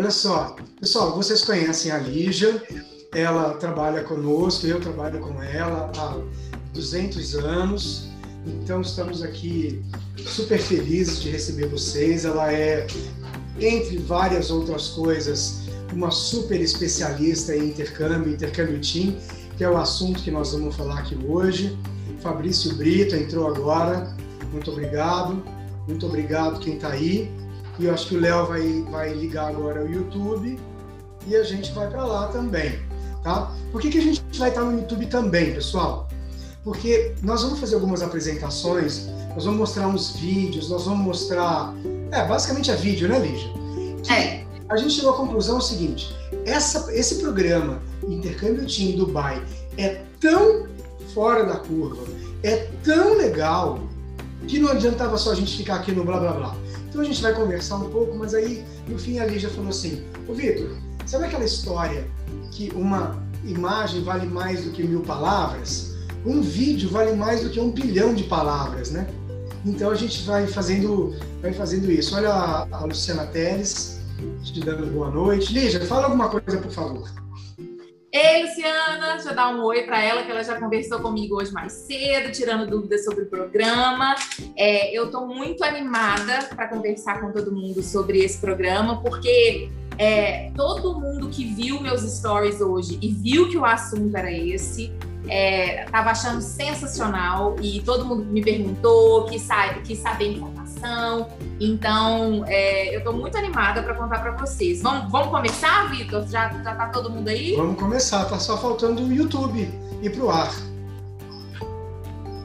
Olha só, pessoal, vocês conhecem a Lígia, ela trabalha conosco, eu trabalho com ela há 200 anos, então estamos aqui super felizes de receber vocês. Ela é, entre várias outras coisas, uma super especialista em intercâmbio, intercâmbio team, que é o assunto que nós vamos falar aqui hoje. Fabrício Brito entrou agora, muito obrigado. Muito obrigado quem está aí. E eu acho que o Léo vai, vai ligar agora o YouTube e a gente vai para lá também, tá? Por que, que a gente vai estar no YouTube também, pessoal? Porque nós vamos fazer algumas apresentações, nós vamos mostrar uns vídeos, nós vamos mostrar. É, basicamente é vídeo, né, Lígia? É. A gente chegou à conclusão o seguinte: essa, esse programa Intercâmbio Team Dubai é tão fora da curva, é tão legal, que não adiantava só a gente ficar aqui no blá blá blá. Então a gente vai conversar um pouco, mas aí no fim a Lígia falou assim: Ô Vitor, sabe aquela história que uma imagem vale mais do que mil palavras? Um vídeo vale mais do que um bilhão de palavras, né? Então a gente vai fazendo, vai fazendo isso. Olha a, a Luciana Teles te dando boa noite. Lígia, fala alguma coisa, por favor. Ei, Luciana, deixa eu dar um oi para ela, que ela já conversou comigo hoje mais cedo, tirando dúvidas sobre o programa. É, eu estou muito animada para conversar com todo mundo sobre esse programa, porque é, todo mundo que viu meus stories hoje e viu que o assunto era esse, estava é, achando sensacional e todo mundo me perguntou, quis, sabe, quis saber informação. Então, é, eu estou muito animada para contar para vocês. Vamos, vamos começar, Vitor? Já, já tá todo mundo aí? Vamos começar, tá só faltando o YouTube ir pro ar.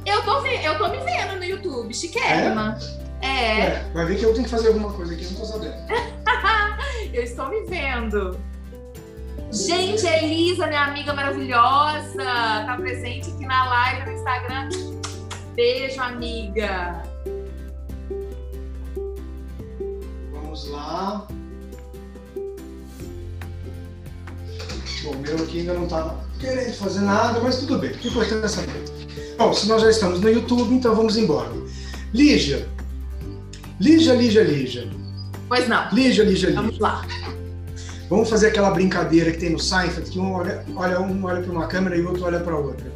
Eu tô, eu tô me vendo no YouTube, chiquérrima. É? é? é? Vai ver que eu tenho que fazer alguma coisa aqui, eu não tô sabendo. eu estou me vendo. Gente, a Elisa, minha amiga maravilhosa, tá presente aqui na live no Instagram. Beijo, amiga. Vamos lá. Bom, o meu aqui ainda não tá querendo fazer nada, mas tudo bem. O que importante é saber. Bom, se nós já estamos no YouTube, então vamos embora. Lígia. Lígia, Lígia, Lígia. Pois não. Lígia, Lígia, Lígia. Vamos lá. Vamos fazer aquela brincadeira que tem no Seinfeld, que um olha, olha um olha para uma câmera e o outro olha para outra.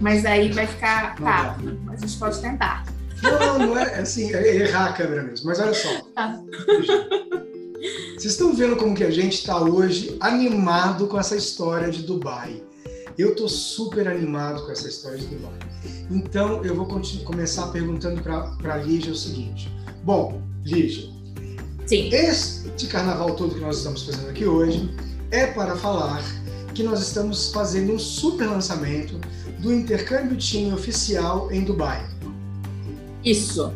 Mas aí vai ficar. Não tá, dá. mas a gente pode tentar. Não, não é assim, é errar a câmera mesmo. Mas olha só. Tá. Vocês estão vendo como que a gente está hoje animado com essa história de Dubai. Eu estou super animado com essa história de Dubai. Então, eu vou começar perguntando para a Lígia o seguinte. Bom, Lígia, Sim. Este carnaval todo que nós estamos fazendo aqui hoje é para falar que nós estamos fazendo um super lançamento do intercâmbio Team oficial em Dubai. Isso.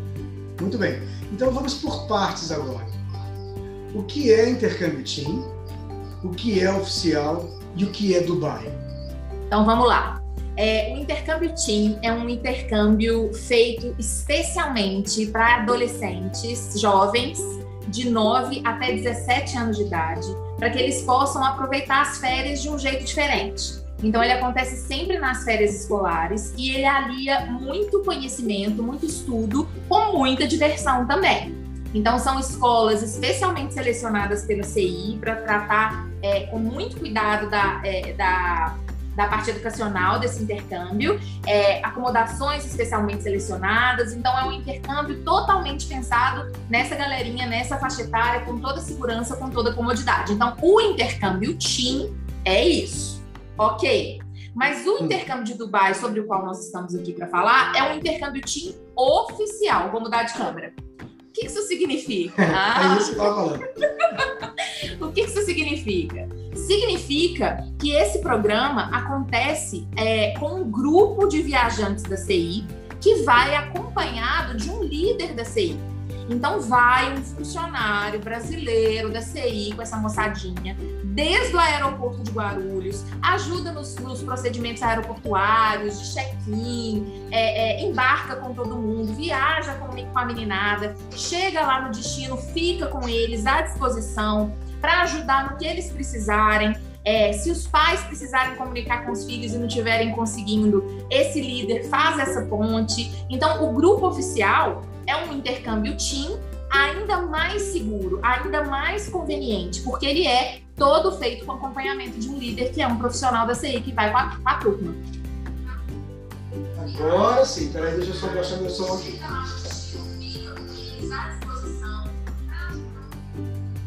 Muito bem. Então vamos por partes agora. O que é intercâmbio Team? O que é oficial e o que é Dubai? Então vamos lá. É, o intercâmbio Team é um intercâmbio feito especialmente para adolescentes jovens de 9 até 17 anos de idade, para que eles possam aproveitar as férias de um jeito diferente. Então, ele acontece sempre nas férias escolares e ele alia muito conhecimento, muito estudo, com muita diversão também. Então, são escolas especialmente selecionadas pela CI para tratar é, com muito cuidado da, é, da da parte educacional desse intercâmbio, é, acomodações especialmente selecionadas, então é um intercâmbio totalmente pensado nessa galerinha, nessa faixa etária, com toda segurança, com toda comodidade. Então, o intercâmbio TIM é isso, ok? Mas o intercâmbio de Dubai, sobre o qual nós estamos aqui para falar, é um intercâmbio TIM oficial. Vou mudar de câmera. O que isso significa? Ah. É isso que falando. o que isso significa? Significa que esse programa acontece é, com um grupo de viajantes da CI que vai acompanhado de um líder da CI. Então vai um funcionário brasileiro da CI com essa moçadinha, desde o aeroporto de Guarulhos, ajuda nos, nos procedimentos aeroportuários, de check-in, é, é, embarca com todo mundo, viaja com, com a meninada, chega lá no destino, fica com eles à disposição, para ajudar no que eles precisarem. É, se os pais precisarem comunicar com os filhos e não estiverem conseguindo, esse líder faz essa ponte. Então, o grupo oficial é um intercâmbio team ainda mais seguro, ainda mais conveniente, porque ele é todo feito com acompanhamento de um líder que é um profissional da CI que vai com a, com a turma. Agora sim, peraí, deixa eu só baixar meu som aqui.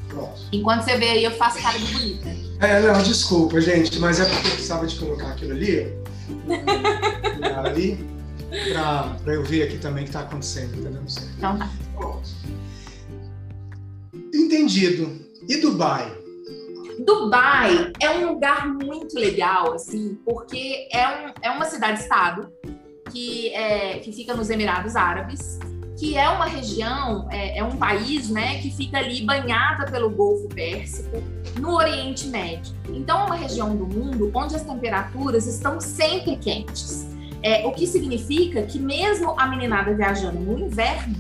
Pronto. Enquanto você vê aí, eu faço cara de bonita. É, não, desculpa, gente, mas é porque eu precisava de colocar aquilo ali. ali, pra eu ver aqui também o que tá acontecendo, entendeu? Então tá. Entendido. E Dubai? Dubai é um lugar muito legal, assim, porque é, um, é uma cidade-estado que, é, que fica nos Emirados Árabes, que é uma região, é, é, um país, né, que fica ali banhada pelo Golfo Pérsico, no Oriente Médio. Então, é uma região do mundo onde as temperaturas estão sempre quentes. É, o que significa que mesmo a meninada viajando no inverno,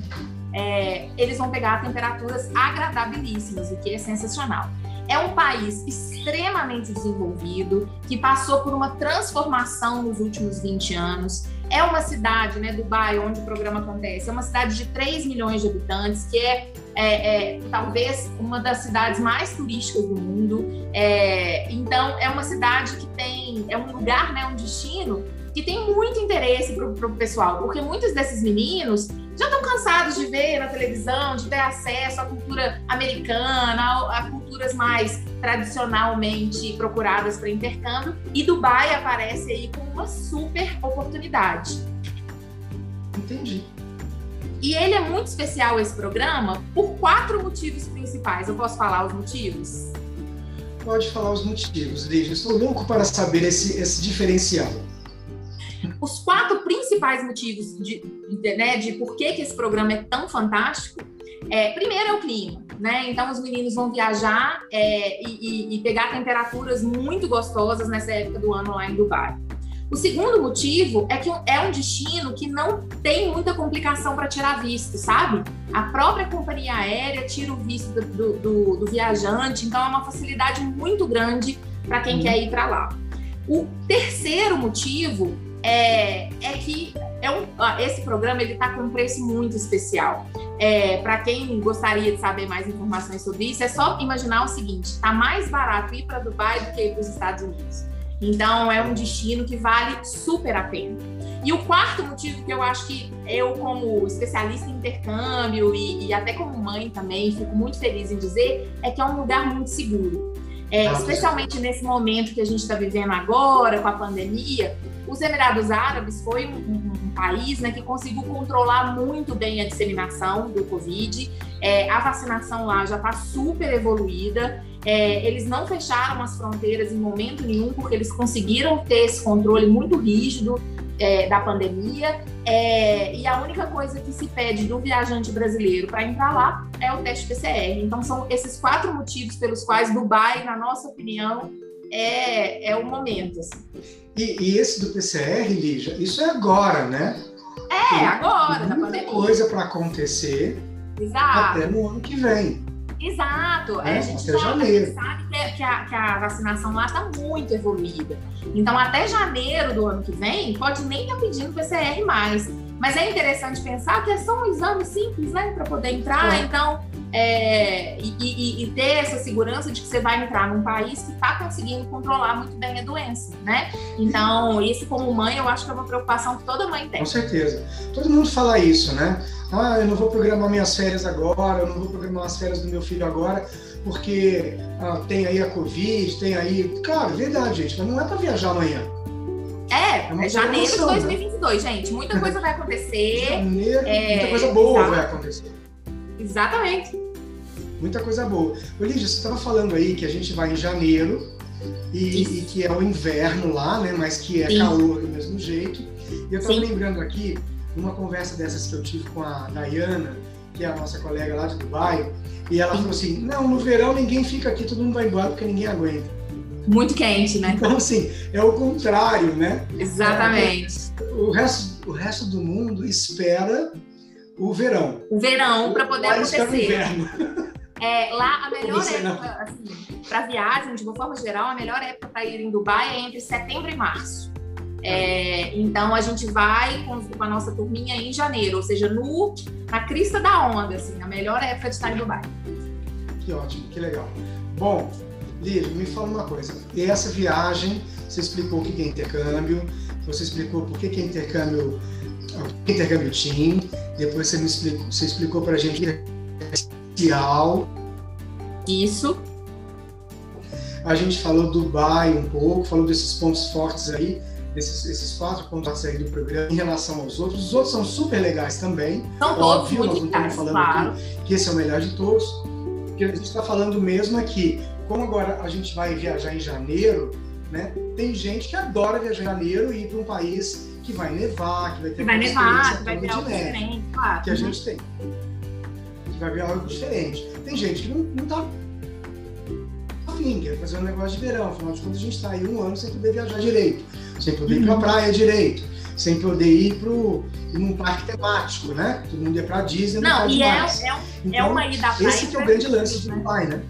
é, eles vão pegar temperaturas agradabilíssimas, o que é sensacional. É um país extremamente desenvolvido, que passou por uma transformação nos últimos 20 anos. É uma cidade, né, Dubai, onde o programa acontece, é uma cidade de 3 milhões de habitantes, que é, é, é talvez uma das cidades mais turísticas do mundo. É, então, é uma cidade que tem, é um lugar, né, um destino que tem muito interesse para o pessoal, porque muitos desses meninos já estão cansados de ver na televisão, de ter acesso à cultura americana, a, a culturas mais tradicionalmente procuradas para intercâmbio, e Dubai aparece aí como uma super oportunidade. Entendi. E ele é muito especial, esse programa, por quatro motivos principais. Eu posso falar os motivos? Pode falar os motivos, Lígia. Estou louco para saber esse, esse diferencial. Os quatro principais motivos de, de, né, de por que, que esse programa é tão fantástico é, primeiro é o clima, né? Então os meninos vão viajar é, e, e, pegar temperaturas muito gostosas nessa época do ano lá em Dubai. O segundo motivo é que é um destino que não tem muita complicação para tirar visto, sabe? A própria companhia aérea tira o visto do, do, do viajante, então é uma facilidade muito grande para quem uhum. quer ir para lá. O terceiro motivo é, é que é um, esse programa ele está com um preço muito especial. É, para quem gostaria de saber mais informações sobre isso, é só imaginar o seguinte: está mais barato ir para Dubai do que ir para os Estados Unidos. Então é um destino que vale super a pena. E o quarto motivo que eu acho que eu, como especialista em intercâmbio e, e até como mãe também, fico muito feliz em dizer, é que é um lugar muito seguro. É, especialmente nesse momento que a gente está vivendo agora, com a pandemia, os Emirados Árabes foi um, um, um país né, que conseguiu controlar muito bem a disseminação do Covid. É, a vacinação lá já está super evoluída. É, eles não fecharam as fronteiras em momento nenhum, porque eles conseguiram ter esse controle muito rígido é, da pandemia. É, e a única coisa que se pede do viajante brasileiro para entrar lá é o teste PCR. Então, são esses quatro motivos pelos quais Dubai, na nossa opinião, é, é o momento. Assim. E, e, esse do PCR, Lígia, isso é agora, né? É, agora, na pandemia. coisa para acontecer Exato. até no ano que vem. Exato. É, a, gente a gente sabe que a, que a vacinação lá está muito evoluída. Então, até janeiro do ano que vem, pode nem estar tá pedindo PCR mais. Mas é interessante pensar que é só um exame simples, né, para poder entrar. É. Então, é, e, e, e, ter essa segurança de que você vai entrar num país que está conseguindo controlar muito bem a doença, né? Então, isso como mãe, eu acho que é uma preocupação que toda mãe tem. Com certeza. Todo mundo fala isso, né? Ah, eu não vou programar minhas férias agora, eu não vou programar as férias do meu filho agora, porque ah, tem aí a Covid, tem aí. Cara, verdade, gente, mas não é para viajar amanhã. É, é, é janeiro de 2022, né? gente. Muita coisa vai acontecer. janeiro, é, muita coisa boa vai acontecer. Exatamente. Muita coisa boa. Olívia, você estava falando aí que a gente vai em janeiro e, e, que é o inverno lá, né? Mas que é Sim. calor do mesmo jeito. E eu estava lembrando aqui, numa conversa dessas que eu tive com a Dayana, que é a nossa colega lá de Dubai, e ela Sim. falou assim: não, no verão ninguém fica aqui, todo mundo vai embora porque ninguém aguenta. Muito quente, né? Então, assim, é o contrário, né? Exatamente. É, o, resto, o resto do mundo espera o verão. O verão para poder acontecer. O inverno. É, lá a melhor época, assim, para viagem, de uma forma geral, a melhor época para ir em Dubai é entre setembro e março. É, então a gente vai com, com, a nossa turminha em janeiro, ou seja, no, na crista da onda, assim, na melhor época de estar em Dubai. Que ótimo, que legal. Bom, Lívia, me fala uma coisa. Essa viagem, você explicou o que é intercâmbio, você explicou por que é intercâmbio, intercâmbio team, depois você me explicou, você explicou para a gente especial. Isso. A gente falou do Dubai um pouco, falou desses pontos fortes aí, desses esses quatro pontos fortes aí do programa em relação aos outros. Os outros são super legais também. São todos muito nós não estamos falando claro. aqui que esse é o melhor de todos. O que a gente está falando mesmo é que, como agora a gente vai viajar em janeiro, né? Tem gente que adora viajar em janeiro e ir para um país que vai nevar, que vai ter que vai nevar, que vai ver algo diferente, claro. Que a gente tem. Que vai ver algo diferente. Tem gente que não, não tá afim, quer fazer um negócio de verão. Afinal de contas, a gente está aí um ano sem poder viajar direito, sem poder ir para a uhum. praia direito, sem poder ir para um parque temático, né? Todo mundo ia para Disney. Não, não e é, é, é, então, é uma ida. Esse que é o grande lance de Dubai, né?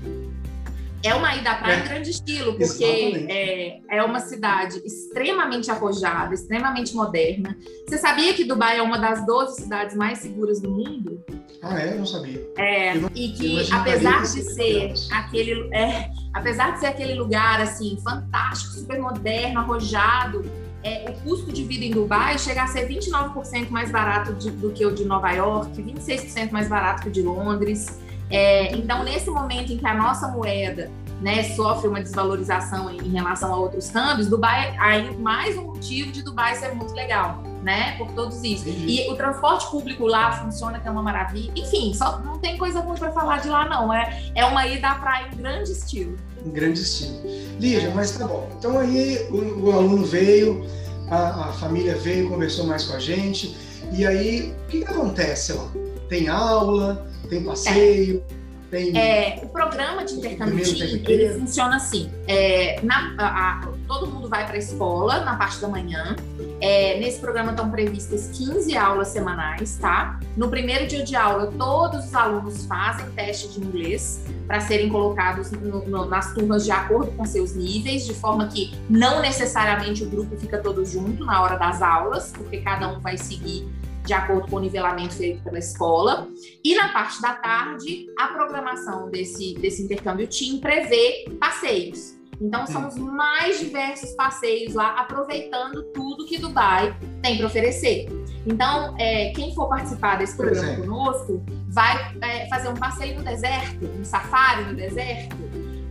É uma ida à praia é. em grande estilo, porque é, é uma cidade extremamente arrojada, extremamente moderna. Você sabia que Dubai é uma das 12 cidades mais seguras do mundo? Ah, é? Eu não sabia. É, e que apesar de ser aquele, é, apesar de ser aquele lugar assim fantástico, super moderno, arrojado, é, o custo de vida em Dubai chega a ser 29% mais barato de, do que o de Nova York, 26% mais barato que o de Londres. É, então, nesse momento em que a nossa moeda né, sofre uma desvalorização em, relação a outros câmbios, Dubai aí mais um motivo de Dubai ser muito legal, né, por todos isso. E o transporte público lá funciona que é uma maravilha. Enfim, só não tem coisa ruim para falar de lá não. É é uma ida à praia em grande estilo. Em grande estilo. Lígia, mas tá bom. Então aí o, o aluno veio, a, a, família veio, conversou mais com a gente. E aí, o que, que acontece lá? Tem aula? Tem passeio? É. Tem... É, o programa de intercâmbio TIM, ele funciona assim. É, na, a, a, todo mundo vai para a escola na parte da manhã. É, nesse programa estão previstas 15 aulas semanais, tá? No primeiro dia de aula, todos os alunos fazem teste de inglês para serem colocados no, no, nas turmas de acordo com seus níveis, de forma que não necessariamente o grupo fica todo junto na hora das aulas, porque cada um vai seguir de acordo com o nivelamento feito pela escola. E na parte da tarde, a programação desse, desse intercâmbio team prevê passeios. Então, são os mais diversos passeios lá, aproveitando tudo que Dubai tem para oferecer. Então, é, quem for participar desse programa conosco vai é, fazer um passeio no deserto, um safari no deserto,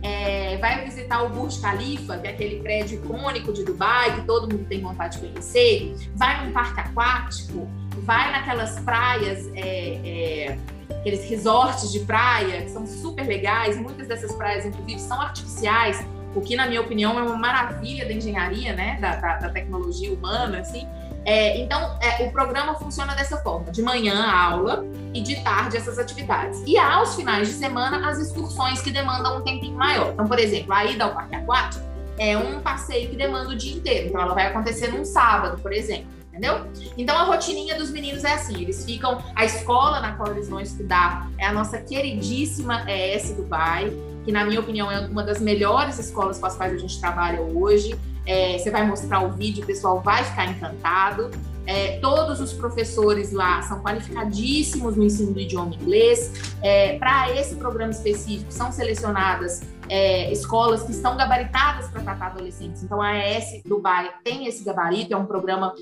é, vai visitar o Burj Khalifa, que é aquele prédio icônico de Dubai, que todo mundo tem vontade de conhecer, vai num parque aquático, vai naquelas praias, é, é, aqueles resorts de praia, que são super legais, muitas dessas praias, inclusive, são artificiais, o que, na minha opinião, é uma maravilha da engenharia, né, da, da, da tecnologia humana, assim. É, então, é, o programa funciona dessa forma: de manhã a aula e de tarde essas atividades. E aos finais de semana, as excursões que demandam um tempinho maior. Então, por exemplo, a ida ao parque aquático é um passeio que demanda o dia inteiro. Então, ela vai acontecer num sábado, por exemplo entendeu? Então a rotininha dos meninos é assim, eles ficam, a escola na qual eles vão estudar é a nossa queridíssima ES Dubai, que na minha opinião é uma das melhores escolas com as quais a gente trabalha hoje. É, você vai mostrar o vídeo, o pessoal vai ficar encantado. É, todos os professores lá são qualificadíssimos no ensino do idioma inglês. É, Para esse programa específico, são selecionadas é, escolas que estão gabaritadas para tratar adolescentes. Então, a ES Dubai tem esse gabarito, é um programa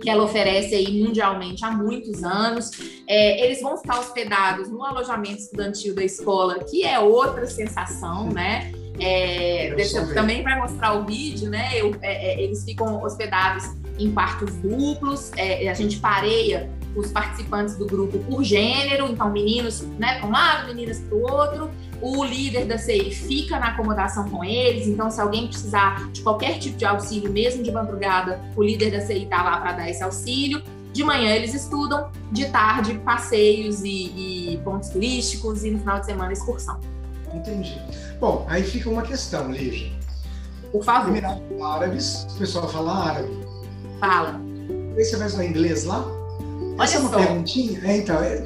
que ela oferece aí mundialmente há muitos anos. É, eles vão ficar hospedados no alojamento estudantil da escola, que é outra sensação, né? É, deixa, também vai mostrar o vídeo, né? Eu, é, é, eles ficam hospedados em quartos duplos, é, a gente pareia os participantes do grupo por gênero, então meninos né, para um lado, meninas para o outro. O líder da CI fica na acomodação com eles, então se alguém precisar de qualquer tipo de auxílio, mesmo de madrugada, o líder da CI está lá para dar esse auxílio. De manhã eles estudam, de tarde passeios e, e pontos turísticos e no final de semana excursão. Entendi. Bom, aí fica uma questão, Lígia. Por favor. Emirados Árabes, o pessoal fala árabe. Fala. Aí você vai falar inglês lá? Olha Essa é uma só. perguntinha? É, então, é...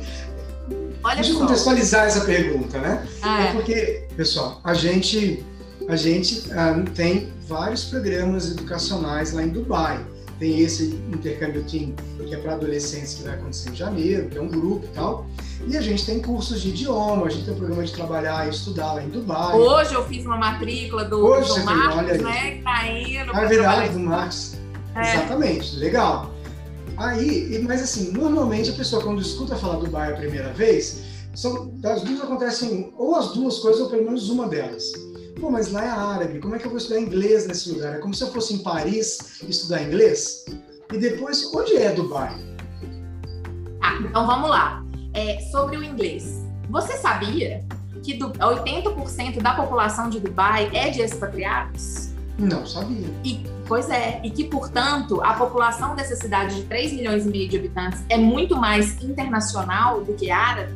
Olha Deixa eu contextualizar essa pergunta, né? Ah, é porque, pessoal, a gente a gente ah, tem vários programas educacionais lá em Dubai. Tem esse intercâmbio team que é para adolescentes que vai acontecer em janeiro, que é um grupo e tal. E a gente tem cursos de idioma, a gente tem um programa de trabalhar e estudar lá em Dubai. Hoje eu fiz uma matrícula do, Hoje do Marcos, né? Que tá indo. Ah, é verdade, do Marcos. É. Exatamente, legal. Aí, mas assim, normalmente a pessoa quando escuta falar Dubai a primeira vez, são, das duas acontecem ou as duas coisas ou pelo menos uma delas. Pô, mas lá é árabe, como é que eu vou estudar inglês nesse lugar? É como se eu fosse em Paris estudar inglês? E depois, onde é Dubai? Ah, então vamos lá. É, sobre o inglês. Você sabia que 80% da população de Dubai é de expatriados? Não sabia. E, pois é, e que, portanto, a população dessa cidade de 3 milhões e meio de habitantes é muito mais internacional do que árabe.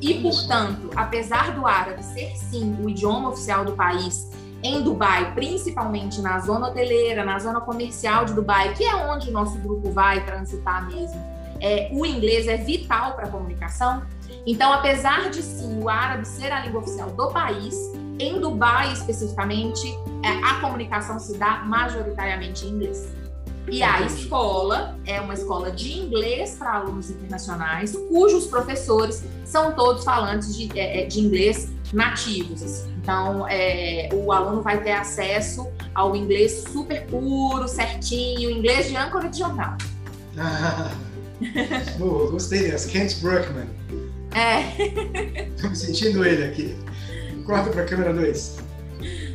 E, portanto, apesar do árabe ser sim o idioma oficial do país em Dubai, principalmente na zona hoteleira, na zona comercial de Dubai, que é onde o nosso grupo vai transitar mesmo, é, o inglês é vital para a comunicação. Então, apesar de sim o árabe ser a língua oficial do país, em Dubai especificamente, é, a comunicação se dá majoritariamente em inglês. E a escola é uma escola de inglês para alunos internacionais, cujos professores são todos falantes de, é, é, de inglês nativos. Assim. Então, é, o aluno vai ter acesso ao inglês super puro, certinho, inglês de âncora de jornal. Ah, boa, gostei dessa. Kent Brookman. É. Estou me sentindo ele aqui. Corta para a câmera 2.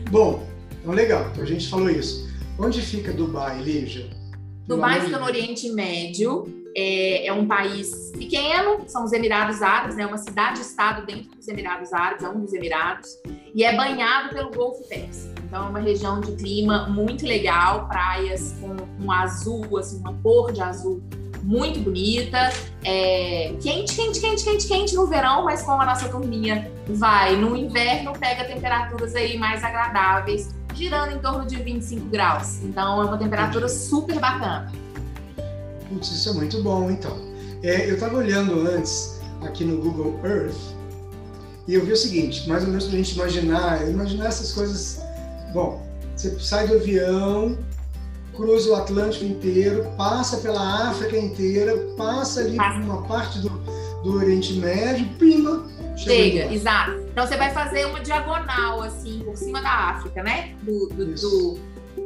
Bom, então legal, então a gente falou isso. Onde fica Dubai, Lígia? Dubai fica no Oriente Médio, é, é, um país pequeno, são os Emirados Árabes, é né? uma cidade-estado dentro dos Emirados Árabes, é um dos Emirados, e é banhado pelo Golfo Pérsico. Então é uma região de clima muito legal, praias com um azul, assim, uma cor de azul muito bonita, é, quente, quente, quente, quente, quente no verão, mas como a nossa turminha vai no inverno, pega temperaturas aí mais agradáveis girando em torno de 25 graus. Então é uma temperatura super bacana. Putz, isso é muito bom, então. É, eu estava olhando antes aqui no Google Earth e eu vi o seguinte, mais ou menos para a gente imaginar, imaginar essas coisas. Bom, você sai do avião, cruza o Atlântico inteiro, passa pela África inteira, passa ali por uma parte do, do Oriente Médio, pima, chega. Chega, exato. Então você vai fazer uma diagonal assim por cima da África, né? Do, do, do,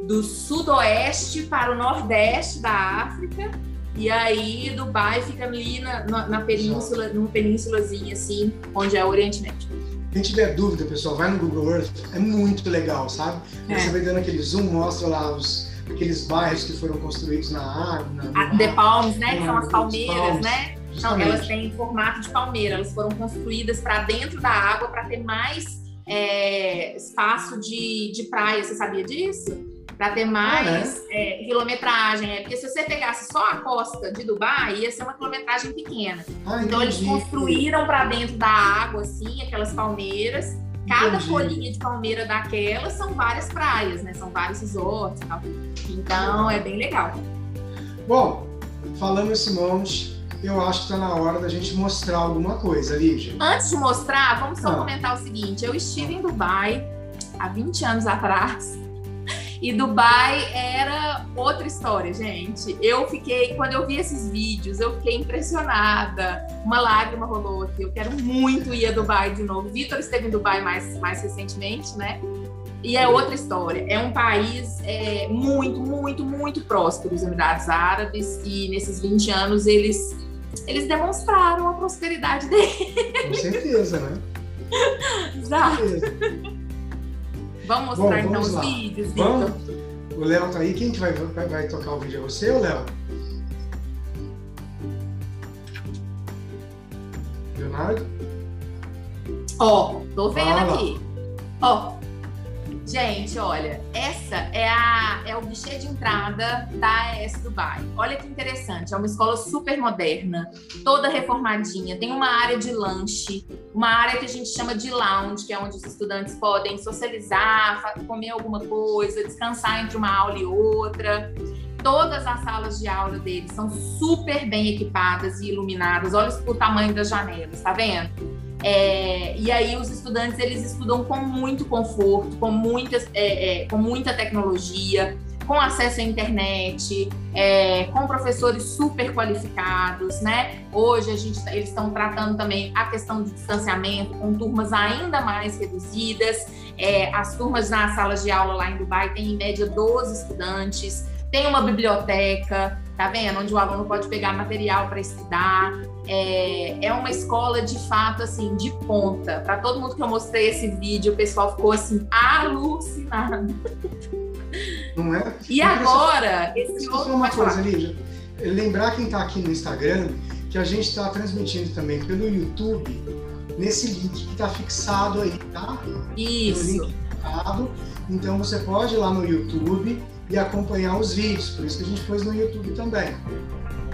do sudoeste para o nordeste da África. E aí Dubai fica ali na, na, na península, numa penínsulazinha assim, onde é o Oriente Médio. Quem tiver dúvida, pessoal, vai no Google Earth, é muito legal, sabe? É. Você vai dando aquele zoom, mostra lá os, aqueles bairros que foram construídos na água. Na, The Palms, né? Que são as palmeiras, né? Elas têm formato de palmeira, elas foram construídas para dentro da água para ter mais é, espaço de, de praia. Você sabia disso? Para ter mais ah, é? É, quilometragem. É, porque se você pegasse só a costa de Dubai, ia ser uma quilometragem pequena. Ah, então eles construíram para dentro da água, assim, aquelas palmeiras. Cada entendi. folhinha de palmeira daquelas são várias praias, né? São vários resorts e tal. Então é bem legal. Bom, falando esse monte, eu acho que está na hora da gente mostrar alguma coisa, Lígia. Antes de mostrar, vamos só ah. comentar o seguinte: eu estive em Dubai há 20 anos atrás. E Dubai era outra história, gente. Eu fiquei, quando eu vi esses vídeos, eu fiquei impressionada. Uma lágrima rolou aqui. Eu quero muito ir a Dubai de novo. Vitor esteve em Dubai mais, mais recentemente, né? E é outra história. É um país é, muito, muito, muito próspero, os Emirados Árabes, e nesses 20 anos eles eles demonstraram a prosperidade dele. Com certeza, né? Exato. Vamos mostrar Bom, vamos então lá. os vídeos, Vamos? O Léo tá aí. Quem que vai, vai, vai tocar o vídeo? É você ou Léo? Leonardo? Ó, oh, tô vendo aqui. Ó, oh, Gente, olha, essa é, a, é o guichê de entrada da AES Dubai. Olha que interessante, é uma escola super moderna, toda reformadinha, tem uma área de lanche, uma área que a gente chama de lounge, que é onde os estudantes podem socializar, comer alguma coisa, descansar entre uma aula e outra. Todas as salas de aula deles são super bem equipadas e iluminadas. Olha o tamanho das janelas, tá vendo? É, e aí os estudantes eles estudam com muito conforto, com, muitas, é, é, com muita tecnologia, com acesso à internet, é, com professores super qualificados, né? Hoje a gente, eles estão tratando também a questão de distanciamento com turmas ainda mais reduzidas. É, as turmas nas salas de aula lá em Dubai têm em média 12 estudantes, tem uma biblioteca, tá vendo? Onde o aluno pode pegar material para estudar. É, é uma escola de fato assim de ponta. Para todo mundo que eu mostrei esse vídeo, o pessoal ficou assim alucinado. Não é? E agora, esse outro. uma coisa, Lígia. Lembrar quem está aqui no Instagram que a gente está transmitindo também pelo YouTube nesse link que está fixado aí, tá? Isso. Então você pode ir lá no YouTube e acompanhar os vídeos. Por isso que a gente pôs no YouTube também.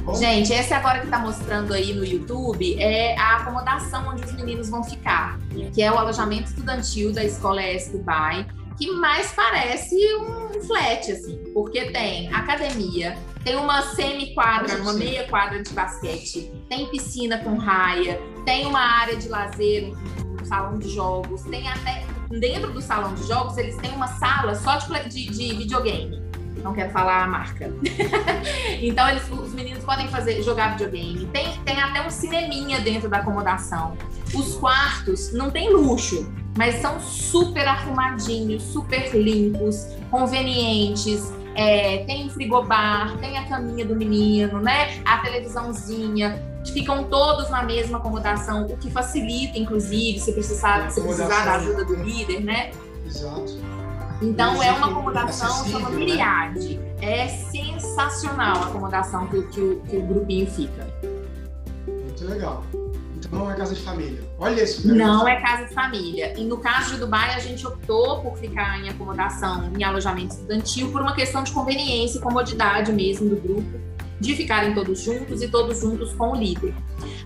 Bom? Gente, esse agora que está mostrando aí no YouTube é a acomodação onde os meninos vão ficar, que é o alojamento estudantil da Escola ES Dubai, que mais parece um flat, assim, porque tem academia, tem uma semi-quadra, uma meia quadra de basquete, tem piscina com raia, tem uma área de lazer, um salão de jogos, tem até dentro do salão de jogos eles têm uma sala só de, de, de videogame não quero falar a marca. então eles, os meninos podem fazer jogar videogame. Tem, tem até um cineminha dentro da acomodação. Os quartos não tem luxo, mas são super arrumadinhos, super limpos, convenientes. É, tem frigobar, tem a caminha do menino, né? A televisãozinha. Ficam todos na mesma acomodação, o que facilita, inclusive, se precisar, se precisar da ajuda do líder, né? Exato. Então é uma acomodação chama Miriade. Né? É sensacional a acomodação que, que, que, o grupinho fica. Muito legal. Então não é casa de família. Olha isso. Não é casa de família. E no caso de Dubai, a gente optou por ficar em acomodação, em alojamento estudantil, por uma questão de conveniência e comodidade mesmo do grupo de ficarem todos juntos e todos juntos com o líder.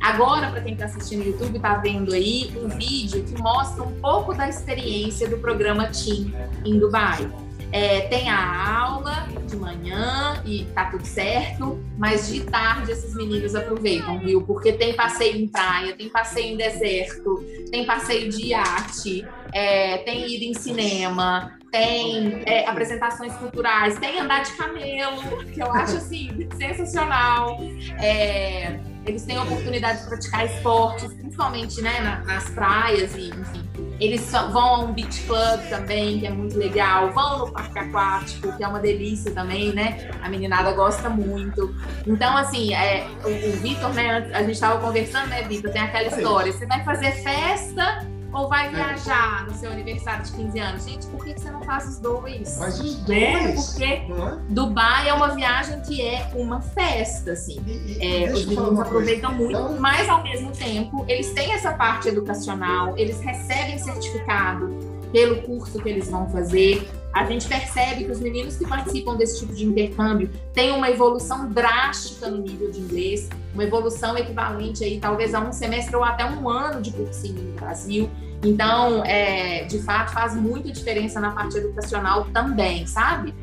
Agora, para quem está assistindo no YouTube, está vendo aí um vídeo que mostra um pouco da experiência do programa Team em Dubai. É, tem a aula de manhã e tá tudo certo, mas de tarde esses meninos aproveitam, viu? Porque tem passeio em praia, tem passeio em deserto, tem passeio de iate, é, tem ida em cinema, tem é, apresentações culturais, tem andar de camelo, que eu acho assim sensacional. É, eles têm a oportunidade de praticar esportes, principalmente né, nas praias e enfim. Eles vão a um beach club também, que é muito legal. Vão no parque aquático, que é uma delícia também, né? A meninada gosta muito. Então, assim, é, o, o Vitor, né? A gente estava conversando, né, Vitor? Tem aquela história. Você vai fazer festa ou vai viajar no seu aniversário de 15 anos? Gente, por que você não faz os dois? Faz os né? dois. Porque é? Dubai é uma viagem que é uma festa, assim. E, e, é, os meninos aproveitam muito, então... mas ao mesmo tempo, eles têm essa parte educacional, eles recebem certificado pelo curso que eles vão fazer. A gente percebe que os meninos que participam desse tipo de intercâmbio têm uma evolução drástica no nível de inglês, uma evolução equivalente aí talvez a um semestre ou até um ano de cursinho no Brasil. Então, é, de fato, faz muita diferença na parte educacional também, sabe?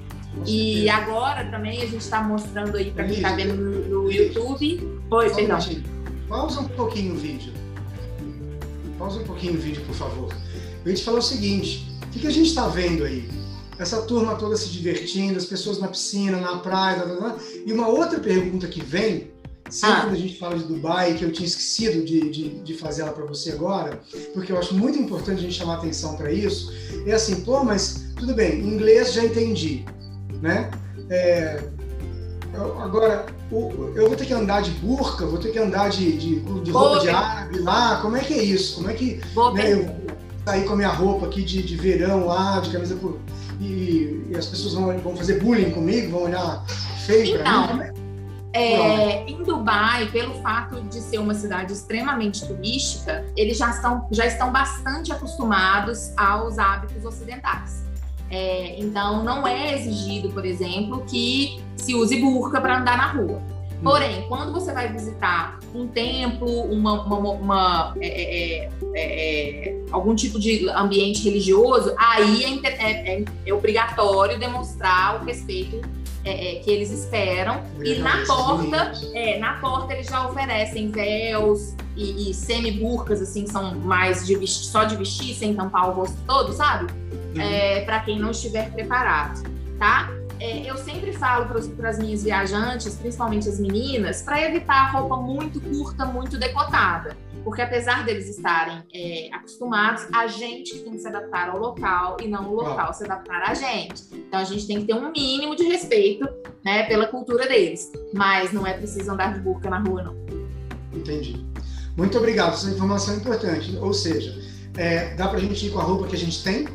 E agora também a gente está mostrando aí para quem está vendo no, no YouTube. Oi, Só perdão. Um Pausa um pouquinho o vídeo. Pausa um pouquinho o vídeo, por favor. Eu ia te falar o seguinte: o que, que a gente está vendo aí? Essa turma toda se divertindo, as pessoas na piscina, na praia, blá, blá, blá. e uma outra pergunta que vem Sempre ah. quando a gente fala de Dubai, que eu tinha esquecido de, de, de fazer ela para você agora, porque eu acho muito importante a gente chamar atenção para isso, é assim, pô, mas tudo bem, inglês já entendi, né? É, agora, eu vou ter que andar de burca, vou ter que andar de, de, de roupa de árabe lá, como é que é isso? Como é que né, eu sair com a minha roupa aqui de, de verão lá, de camisa por... E, e as pessoas vão, vão fazer bullying comigo, vão olhar feio então, para mim? É? É, em Dubai, pelo fato de ser uma cidade extremamente turística, eles já estão, já estão bastante acostumados aos hábitos ocidentais. É, então, não é exigido, por exemplo, que se use burca para andar na rua. Hum. Porém, quando você vai visitar um templo, uma, uma, uma é, é, é, é algum tipo de ambiente religioso, aí é, é, obrigatório demonstrar o respeito é, é, que eles esperam. e na porta, é, na porta eles já oferecem véus e, e semi-burcas, assim, são mais de vestir, só de vestir, sem tampar o rosto todo, sabe? Uhum. É, para quem não estiver preparado, tá? É, eu sempre falo para as minhas viajantes, principalmente as meninas, para evitar roupa muito curta, muito decotada porque apesar deles estarem é, acostumados, a gente tem que se adaptar ao local e não o local ah. se adaptar a gente. Então a gente tem que ter um mínimo de respeito né, pela cultura deles. Mas não é preciso andar de burca na rua, não. Entendi. Muito obrigado, essa informação é importante. Ou seja, é, dá para a gente ir com a roupa que a gente tem.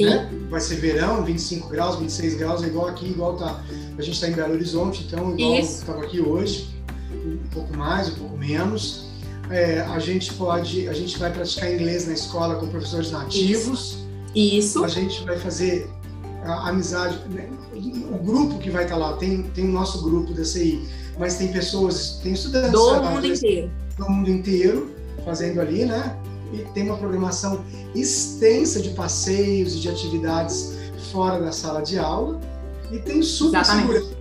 Né? Vai ser verão, 25 graus, 26 graus, é igual aqui, igual tá. A gente está em Belo Horizonte, então igual estava aqui hoje, um pouco mais, um pouco menos. É, a gente pode, a gente vai praticar inglês na escola com professores nativos. Isso. A gente vai fazer a amizade. Né? O grupo que vai estar lá tem tem o nosso grupo da CI, mas tem pessoas, tem estudantes do mundo inteiro, do mundo inteiro fazendo ali, né? E tem uma programação extensa de passeios e de atividades fora da sala de aula e tem super Exatamente. segurança.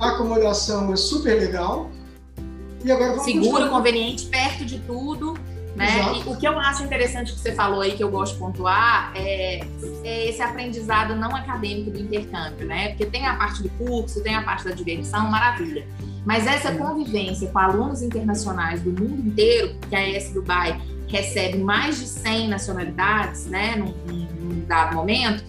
A acomodação é super legal e agora vamos Seguro, continuar. conveniente, perto de tudo. Né? O que eu acho interessante que você falou aí, que eu gosto de pontuar, é, é, esse aprendizado não acadêmico do intercâmbio, né? Porque tem a parte do curso, tem a parte da diversão, maravilha. Mas essa convivência com alunos internacionais do mundo inteiro, que a ES Dubai recebe mais de 100 nacionalidades, né, num, num dado momento,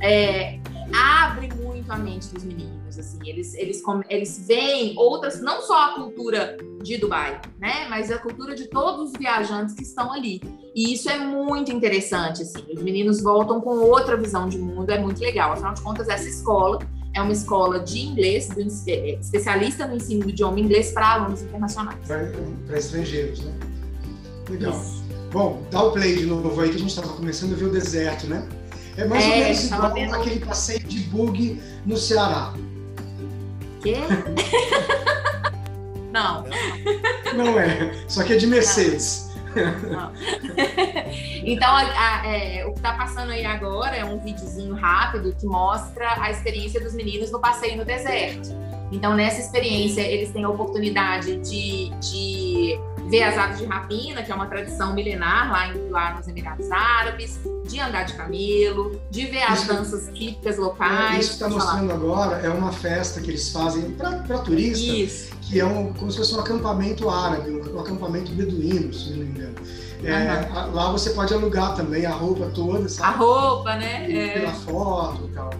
é, abre muito a mente dos meninos assim, eles, eles, eles veem outras, não só a cultura de Dubai, né, mas a cultura de todos os viajantes que estão ali. E isso é muito interessante, assim, os meninos voltam com outra visão de mundo, é muito legal. Afinal de contas, essa escola é uma escola de inglês, do, é, especialista no ensino do idioma inglês para alunos internacionais. Para estrangeiros, né? Legal. Isso. Bom, dá o play de novo aí que a gente estava começando a ver o deserto, né? É mais é, ou menos igual vendo... aquele passeio de bug no Ceará. Quê? Não. Não é. Só que é de Mercedes. Não. então, a, a, é, o que está passando aí agora é um videozinho rápido que mostra a experiência dos meninos no passeio no deserto. Então, nessa experiência, eles têm a oportunidade de, de ver as aves de rapina, que é uma tradição milenar lá, em, lá nos Emirados Árabes, de andar de camelo, de ver as isso, danças típicas locais. É, isso que está mostrando agora é uma festa que eles fazem para turista, isso. que é um, como se fosse um acampamento árabe, um, acampamento beduíno, se não me engano. É, uhum. Lá você pode alugar também a roupa toda, sabe? A roupa, né? E, é. Pela foto e tal.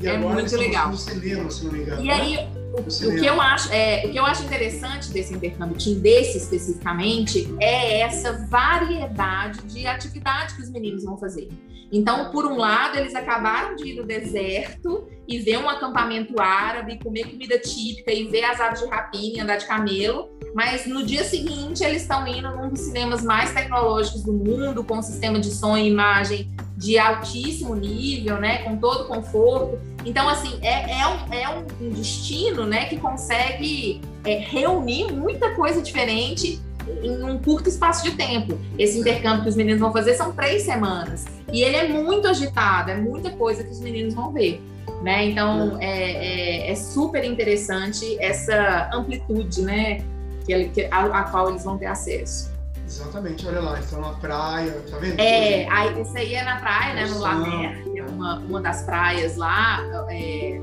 E é muito legal. no cinema, se não me engano. E né? aí, o, o, que eu acho, é, o que eu acho interessante desse intercâmbio team, desse especificamente, é essa variedade de atividade que os meninos vão fazer. Então, por um lado, eles acabaram de ir no deserto e ver um acampamento árabe, comer comida típica e ver as aves de rapina e andar de camelo, mas no dia seguinte eles estão indo num dos cinemas mais tecnológicos do mundo, com um sistema de som e imagem de altíssimo nível, né, com todo conforto. Então, assim, é, é, um, é um destino, né, que consegue é, reunir muita coisa diferente em um curto espaço de tempo. Esse intercâmbio que os meninos vão fazer são três semanas. E ele é muito agitado, é muita coisa que os meninos vão ver. Né? Então, é, é, é super interessante essa amplitude né, que, que, a, a qual eles vão ter acesso. Exatamente, olha lá, estão na praia, tá vendo? É, aí, isso aí é na praia, né, no Lamer, que é uma, uma das praias lá, é,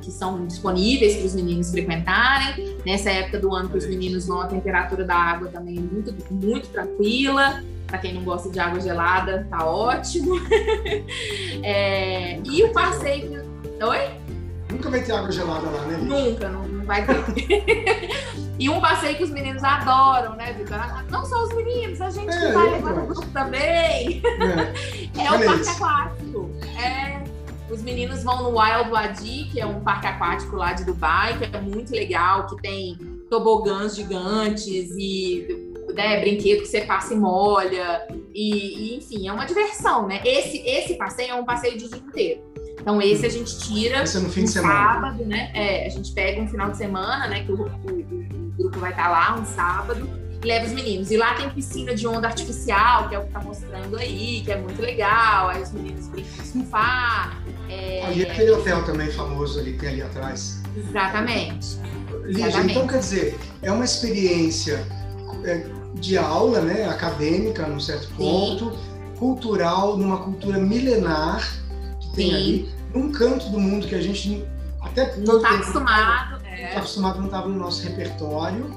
que são disponíveis para os meninos frequentarem. Nessa época do ano que os meninos vão, a temperatura da água também é muito, muito tranquila. Para quem não gosta de água gelada, tá ótimo. é, e o passeio. Oi? Nunca vai ter água gelada lá, né? Nunca, não, não vai ter. E um passeio que os meninos adoram, né, Vitor? Não só os meninos, a gente é, vai levar no grupo também. É, é o parque aquático. É, os meninos vão no Wild Wadi, que é um parque aquático lá de Dubai, que é muito legal, que tem tobogãs gigantes e né, brinquedo que você passa e molha. E, e, enfim, é uma diversão, né? Esse, esse passeio é um passeio de dia inteiro. Então, esse a gente tira esse é no fim de semana. sábado, né? É, a gente pega um final de semana, né? Que o, o, o grupo vai estar lá um sábado leva os meninos. E lá tem piscina de onda artificial, que é o que tá mostrando aí, que é muito legal. Aí os meninos brincam de surfar. É... Ali é aquele hotel também famoso ali que tem ali atrás. Exatamente. Lígia, então quer dizer, é uma experiência é, de aula, né, acadêmica, num certo ponto, Sim. cultural, numa cultura milenar que tem Sim. ali, num canto do mundo que a gente até não está acostumado, é. acostumado, não estava no nosso repertório,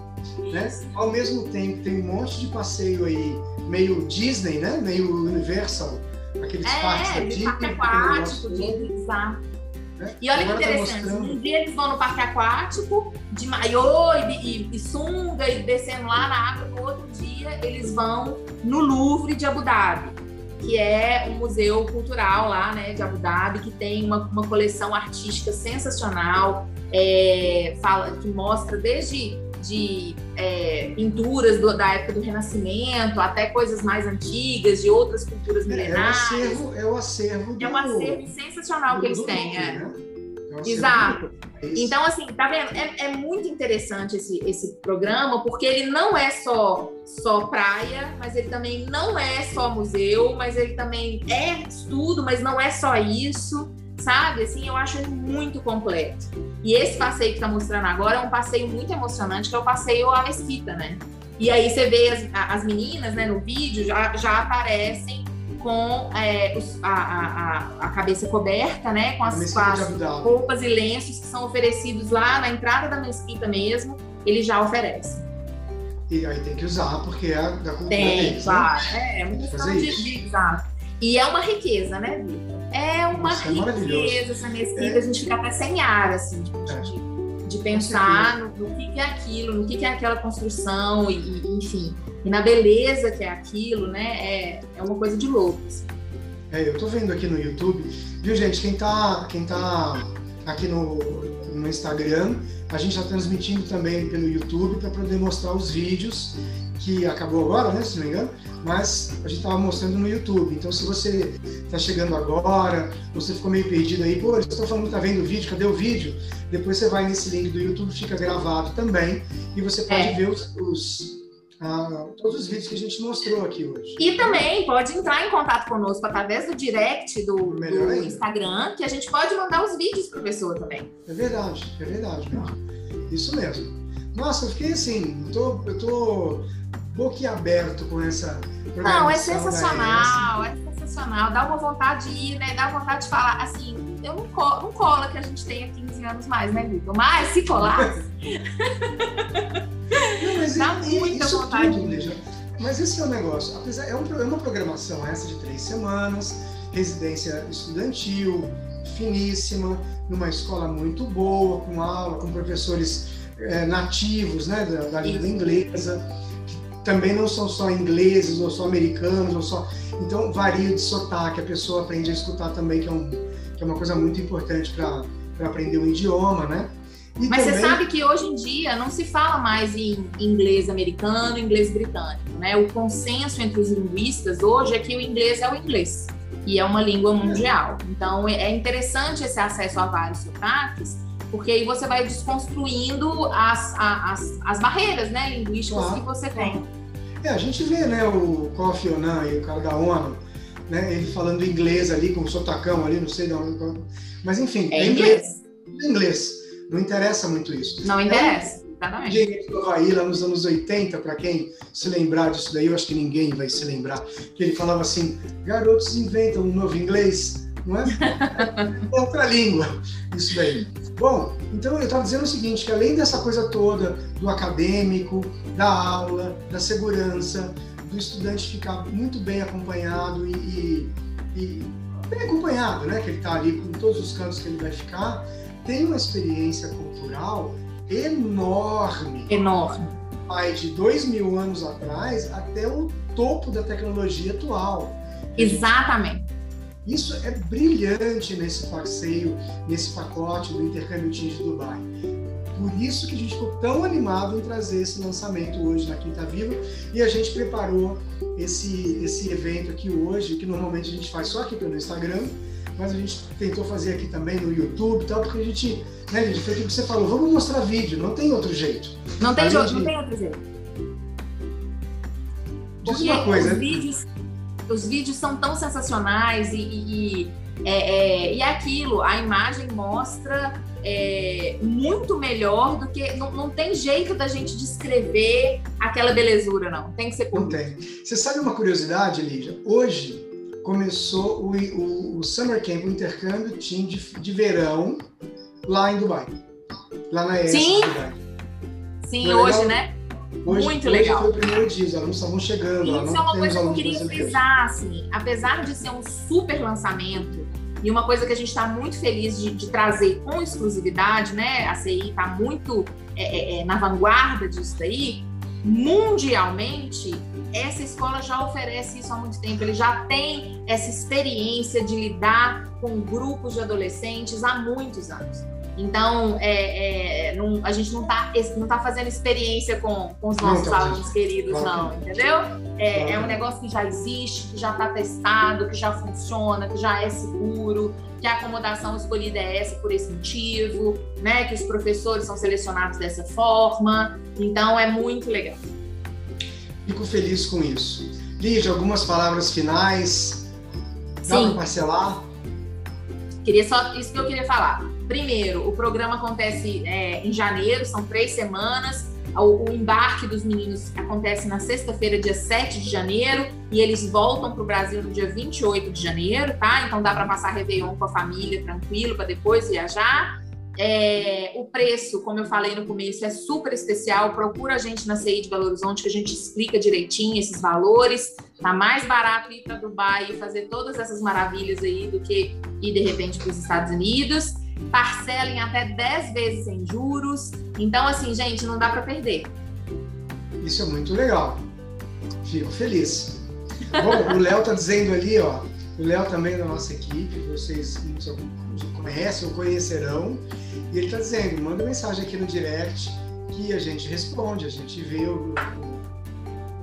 né? Ao mesmo tempo tem um monte de passeio aí meio Disney, né? Meio Universal, aqueles é, parques da Disney. Parque aquático, Disney, exato. Né? E olha Agora que tá interessante, tá um dia eles vão no parque aquático, de maiô e, e, e, sunga e descendo lá na água, no outro dia eles vão no Louvre de Abu Dhabi, que é um museu cultural lá né, de Abu Dhabi, que tem uma, uma coleção artística sensacional, é, fala, que mostra desde de é, pinturas do, da época do Renascimento, até coisas mais antigas, de outras culturas milenares. É, é, o acervo, é o acervo do, É um acervo sensacional que eles têm. É. Né? É Exato. Então, assim, tá vendo? É, é, muito interessante esse, esse programa, porque ele não é só, só praia, mas ele também não é só museu, mas ele também é estudo, mas não é só isso sabe? Assim, eu acho ele muito completo. E esse passeio que tá mostrando agora é um passeio muito emocionante, que é o passeio à mesquita, né? E aí você vê as, as meninas, né, no vídeo, já, já aparecem com é, os, a, a, a, cabeça coberta, né? Com as, com as roupas e lenços que são oferecidos lá na entrada da mesquita mesmo, ele já oferece. E aí tem que usar, porque é da cultura tem, deles, né? claro. Né? É, é muito questão de, de usar. E é uma riqueza, né, Vitor? É uma Nossa, é riqueza é essa mesquita, é. a gente fica até sem ar, assim, de, é. de, de pensar no, no, que, é aquilo, no que, que é aquela construção, e, e, enfim, e na beleza que é aquilo, né? É, é uma coisa de louco. Assim. É, eu tô vendo aqui no YouTube, viu, gente? Quem tá, quem tá aqui no, no Instagram, a gente está transmitindo também pelo YouTube para poder mostrar os vídeos que acabou agora, né, se não me engano, mas a gente estava mostrando no YouTube. Então, se você está chegando agora, você ficou meio perdido aí, pô, estou falando que está vendo o vídeo, cadê o vídeo? Depois você vai nesse link do YouTube, fica gravado também, e você pode é. ver os, os ah, todos os vídeos que a gente mostrou aqui hoje. E também pode entrar em contato conosco através do direct do, do Instagram, que a gente pode mandar os vídeos para a pessoa também. É verdade, é verdade, Isso mesmo. Nossa, eu fiquei assim, eu tô, eu tô boquiaberto com essa. Não, é sensacional, é sensacional. Dá uma vontade de ir, né? Dá vontade de falar. Assim, eu não, colo, não cola que a gente tenha 15 anos mais, né, Vitor? Mas se colasse. não, mas dá muita isso vontade. Tudo, mas esse é o negócio. Apesar, é, um, é uma programação essa de três semanas, residência estudantil, finíssima, numa escola muito boa, com aula, com professores é, nativos né, da, da língua inglesa também não são só ingleses ou só americanos ou só então varia de sotaque a pessoa aprende a escutar também que é, um, que é uma coisa muito importante para aprender o idioma né? E mas também... você sabe que hoje em dia não se fala mais em inglês americano inglês britânico né? O consenso entre os linguistas hoje é que o inglês é o inglês e é uma língua mundial. Então é interessante esse acesso a vários sotaques porque aí você vai desconstruindo as, as, as barreiras né, linguísticas claro, que você tem. É, a gente vê né, o Kofi Annan e o cara da ONU, né, ele falando inglês ali, com o sotacão ali, não sei de onde. Mas enfim, é, é inglês. inglês. inglês. Não interessa muito isso. Não interessa. Exatamente. Gente do Havaí, lá nos anos 80, para quem se lembrar disso daí, eu acho que ninguém vai se lembrar, que ele falava assim: garotos inventam um novo inglês, não é? é outra língua, isso daí. Bom, então eu estava dizendo o seguinte, que além dessa coisa toda do acadêmico, da aula, da segurança, do estudante ficar muito bem acompanhado e, e, e bem acompanhado, né? Que ele está ali com todos os cantos que ele vai ficar, tem uma experiência cultural enorme. Enorme. Vai de dois mil anos atrás até o topo da tecnologia atual. Exatamente. Isso é brilhante nesse passeio, nesse pacote do intercâmbio Teams de Dubai. Por isso que a gente ficou tão animado em trazer esse lançamento hoje na Quinta Viva e a gente preparou esse, esse evento aqui hoje, que normalmente a gente faz só aqui pelo Instagram, mas a gente tentou fazer aqui também no YouTube e tal, porque a gente, né, Lídia, foi o que você falou, vamos mostrar vídeo, não tem outro jeito. Não tem, gente, não tem outro jeito. Diz Porque uma coisa. Os vídeos, os vídeos são tão sensacionais e, e, é, é, e é aquilo, a imagem mostra é, muito melhor do que. Não, não tem jeito da gente descrever aquela belezura, não. Tem que ser por Não tem. Você sabe uma curiosidade, Lídia? Hoje começou o, o, o Summer Camp, o intercâmbio team de, de verão lá em Dubai. Lá na Sim, Sim hoje, né? Hoje, Muito hoje legal. foi o primeiro dia, os alunos estavam chegando. Isso é uma coisa que eu queria frisar, assim, apesar de ser um super lançamento, e uma coisa que a gente está muito feliz de, de, trazer com exclusividade, né? A CI está muito é, é, é, na vanguarda disso daí. Mundialmente, essa escola já oferece isso há muito tempo. Ele já tem essa experiência de lidar com grupos de adolescentes há muitos anos. Então, é, é, não, a gente não está não tá fazendo experiência com, com os nossos não, alunos gente. queridos, não, entendeu? É, é, um negócio que já existe, que já está testado, que já funciona, que já é seguro, que a acomodação escolhida é essa por esse motivo, né? Que os professores são selecionados dessa forma. Então, é muito legal. Fico feliz com isso. Lígia, algumas palavras finais? Dá para parcelar? Queria só isso que eu queria falar. Primeiro, o programa acontece é, em janeiro, são três semanas. O, o embarque dos meninos acontece na sexta-feira, dia 7 de janeiro, e eles voltam para o Brasil no dia 28 de janeiro, tá? Então dá para passar Réveillon com a família tranquilo, para depois viajar. É, o preço, como eu falei no começo, é super especial. Procura a gente na CI de Belo Horizonte que a gente explica direitinho esses valores. Tá mais barato ir para Dubai e fazer todas essas maravilhas aí do que ir de repente para os Estados Unidos. Parcela em até 10 vezes sem juros. Então, assim, gente, não dá para perder. Isso é muito legal. Fico feliz. Bom, o Léo tá dizendo ali, ó. O Léo também é da nossa equipe, vocês conhecem ou conhecerão. E ele está dizendo, manda mensagem aqui no direct que a gente responde, a gente vê o. o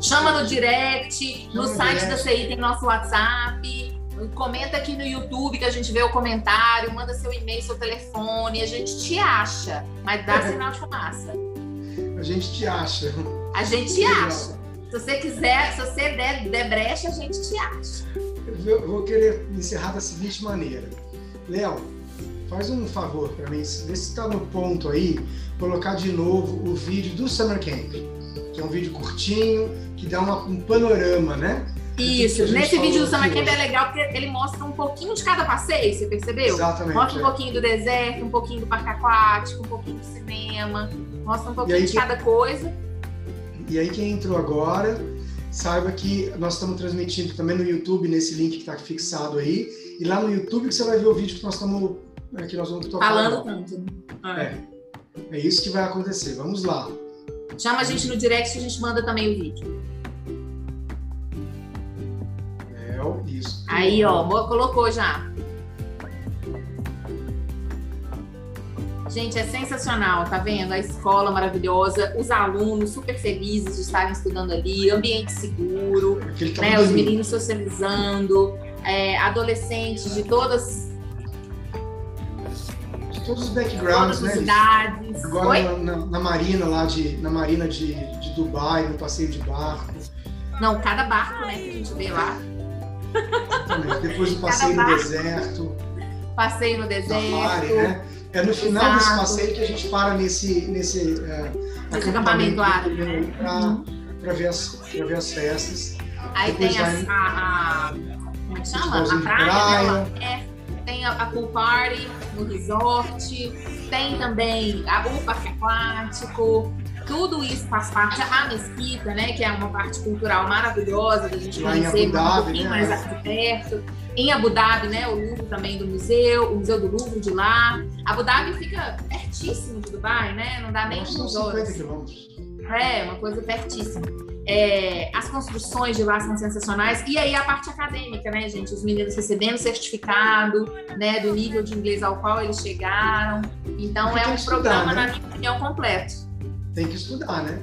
Chama no direct, no, no site direct. da CI tem nosso WhatsApp. Comenta aqui no YouTube que a gente vê o comentário, manda seu e-mail, seu telefone, a gente te acha, mas dá sinal de fumaça. A gente te acha. A gente te acha. Se você quiser, se você der, der brecha, a gente te acha. Eu vou querer encerrar da seguinte maneira. Léo, faz um favor para mim, vê se está no ponto aí, colocar de novo o vídeo do Summer Camp, que é um vídeo curtinho, que dá uma, um panorama, né? Isso, nesse vídeo do Camp é legal porque ele mostra um pouquinho de cada passeio, você percebeu? Exatamente. Mostra um é. pouquinho do deserto, um pouquinho do parque aquático, um pouquinho do cinema, mostra um pouquinho de cada coisa. E aí quem entrou agora, saiba que nós estamos transmitindo também no YouTube, nesse link que está fixado aí. E lá no YouTube que você vai ver o vídeo que nós estamos é, que nós vamos tocar. Falando tanto. É. é. É isso que vai acontecer. Vamos lá. Chama a gente no direct e a gente manda também o vídeo. É, isso. Aí, ó, colocou já. Gente, é sensacional, tá vendo? A escola maravilhosa, os alunos super felizes de estarem estudando ali, ambiente seguro, né? Os meninos socializando, é, adolescentes de todas todos os backgrounds, todas né? Idades. Agora na, na, na, marina lá de na marina de, de Dubai, no passeio de barco. Não, cada barco, né, que a gente vê lá. Exatamente. Depois o passeio no deserto. Passeio no deserto. Safari, né? É no final Exato. desse passeio que a gente para nesse, nesse, é, acampamento árabe para uhum. ver, as, ver as festas. Aí Depois tem a, a, a, Como é que chama? A praia, praia. É, tem a, a pool party no resort, tem também a, o parque aquático, tudo isso faz parte. A mesquita, né, que é uma parte cultural maravilhosa da gente conhecer Dhabi, um pouquinho né? mais aqui perto. Em Abu Dhabi, né, o Louvre também do museu, o Museu do Louvre de lá. Abu Dhabi fica pertíssimo de Dubai, né? Não dá nem uns horas. quilômetros. É, uma coisa pertíssima. É, as construções de lá são sensacionais. E aí a parte acadêmica, né, gente? Os meninos recebendo certificado, né, do nível de inglês ao qual eles chegaram. Então é um estudar, programa, né? na minha opinião, completo. Tem que estudar, né?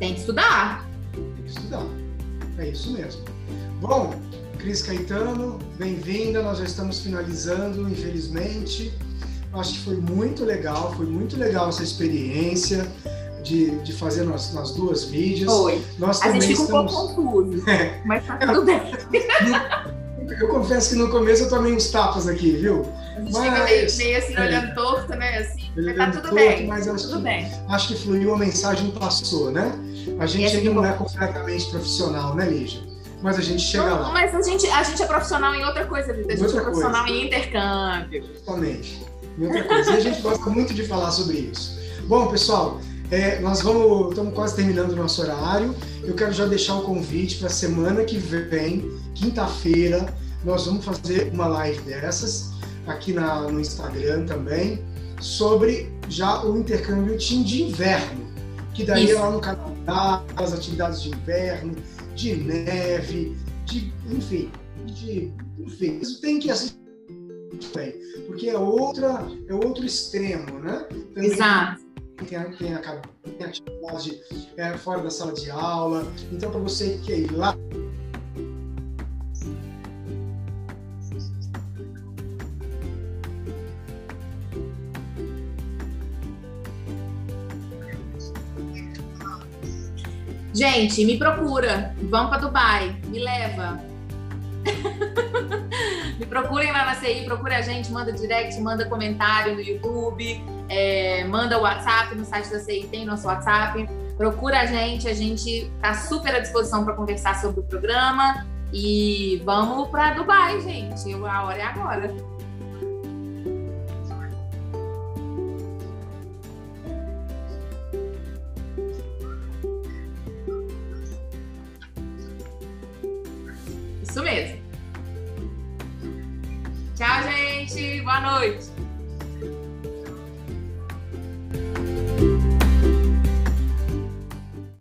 Tem que estudar. Tem que estudar. É isso mesmo. Bom, Cris Caetano, bem-vinda. Nós já estamos finalizando, infelizmente. Acho que foi muito legal, foi muito legal essa experiência. de, de fazer nas, nas duas mídias. Foi. Nós A também gente fica estamos... um pouco confuso, mas tá tudo bem. Eu confesso que no começo eu tomei uns tapas aqui, viu? A gente Mas- fica meio, meio assim, é. olhando torto, né? Assim, mas tá tudo torto, bem. mas acho tudo que- bem. Acho que fluiu, a mensagem passou, né? A gente ainda que não é completamente profissional, né, Lígia? Mas a gente chega Não, lá, mas a gente, a gente é profissional em outra coisa, Vitor. A gente Outra é profissional em intercâmbio. totalmente. E outra coisa, e a gente gosta muito de falar sobre isso. Bom, pessoal, é, nós vamos, estamos quase terminando o nosso horário. Eu quero já deixar o convite para a semana que vem, quinta-feira, nós vamos fazer uma live dessas aqui na, no Instagram também, sobre já o intercâmbio Team de inverno, que daí Isso. é lá no Canadá, as atividades de inverno, de neve, de, enfim, de, enfim, isso tem que assistir também, porque é outra, é outro extremo, né? Também Exato. tem, a- tem, a, tem atividade é, fora da sala de aula. Então, para você que quer ir lá, Gente, me procura. Vamos para Dubai. Me leva. me procurem lá na CI, procure a gente, manda direct, manda comentário no YouTube, é, manda WhatsApp no site da CI, tem nosso WhatsApp. Procura a gente, a gente tá super à disposição para conversar sobre o programa. E vamos para Dubai, gente. A hora é agora. Isso mesmo. Tchau, gente. Boa noite.